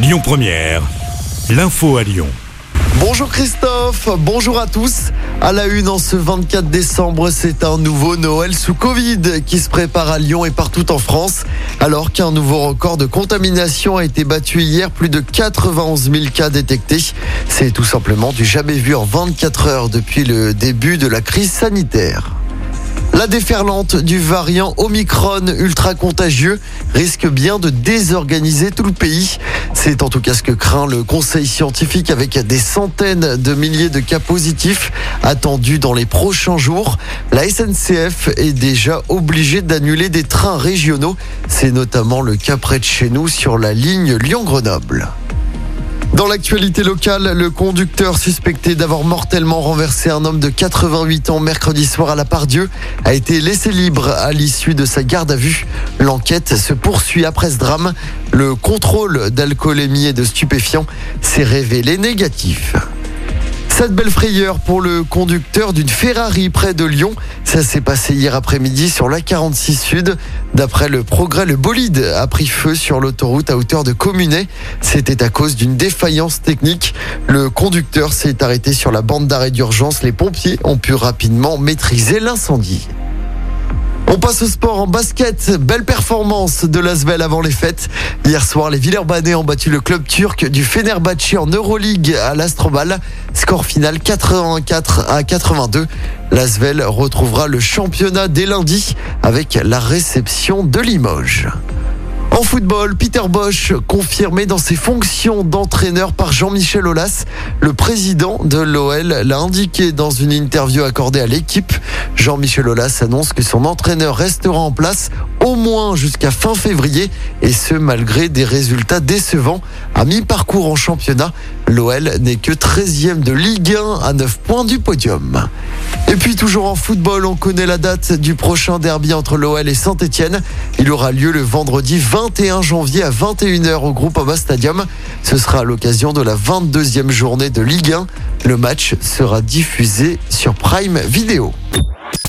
Lyon Première, l'info à Lyon. Bonjour Christophe, bonjour à tous. À la une en ce 24 décembre, c'est un nouveau Noël sous Covid qui se prépare à Lyon et partout en France. Alors qu'un nouveau record de contamination a été battu hier, plus de 91 000 cas détectés. C'est tout simplement du jamais vu en 24 heures depuis le début de la crise sanitaire. La déferlante du variant Omicron ultra contagieux risque bien de désorganiser tout le pays. C'est en tout cas ce que craint le conseil scientifique avec des centaines de milliers de cas positifs attendus dans les prochains jours. La SNCF est déjà obligée d'annuler des trains régionaux. C'est notamment le cas près de chez nous sur la ligne Lyon-Grenoble. Dans l'actualité locale, le conducteur suspecté d'avoir mortellement renversé un homme de 88 ans mercredi soir à la Pardieu a été laissé libre à l'issue de sa garde à vue. L'enquête se poursuit après ce drame. Le contrôle d'alcoolémie et de stupéfiants s'est révélé négatif. Cette belle frayeur pour le conducteur d'une Ferrari près de Lyon. Ça s'est passé hier après-midi sur la 46 Sud. D'après le progrès, le bolide a pris feu sur l'autoroute à hauteur de Communet. C'était à cause d'une défaillance technique. Le conducteur s'est arrêté sur la bande d'arrêt d'urgence. Les pompiers ont pu rapidement maîtriser l'incendie. On passe au sport en basket. Belle performance de l'Asvel avant les fêtes. Hier soir, les Villeurbanais ont battu le club turc du Fenerbahçe en Euroleague à l'Astrobal. Score final 84 à 82. L'Asvel retrouvera le championnat dès lundi avec la réception de Limoges. En football, Peter Bosch, confirmé dans ses fonctions d'entraîneur par Jean-Michel Aulas. Le président de l'OL l'a indiqué dans une interview accordée à l'équipe. Jean-Michel Aulas annonce que son entraîneur restera en place au moins jusqu'à fin février et ce malgré des résultats décevants. À mi-parcours en championnat, l'OL n'est que 13e de Ligue 1 à 9 points du podium. Et puis toujours en football, on connaît la date du prochain derby entre l'OL et Saint-Etienne. Il aura lieu le vendredi 21 janvier à 21h au Groupama Stadium. Ce sera à l'occasion de la 22e journée de Ligue 1. Le match sera diffusé sur Prime Video.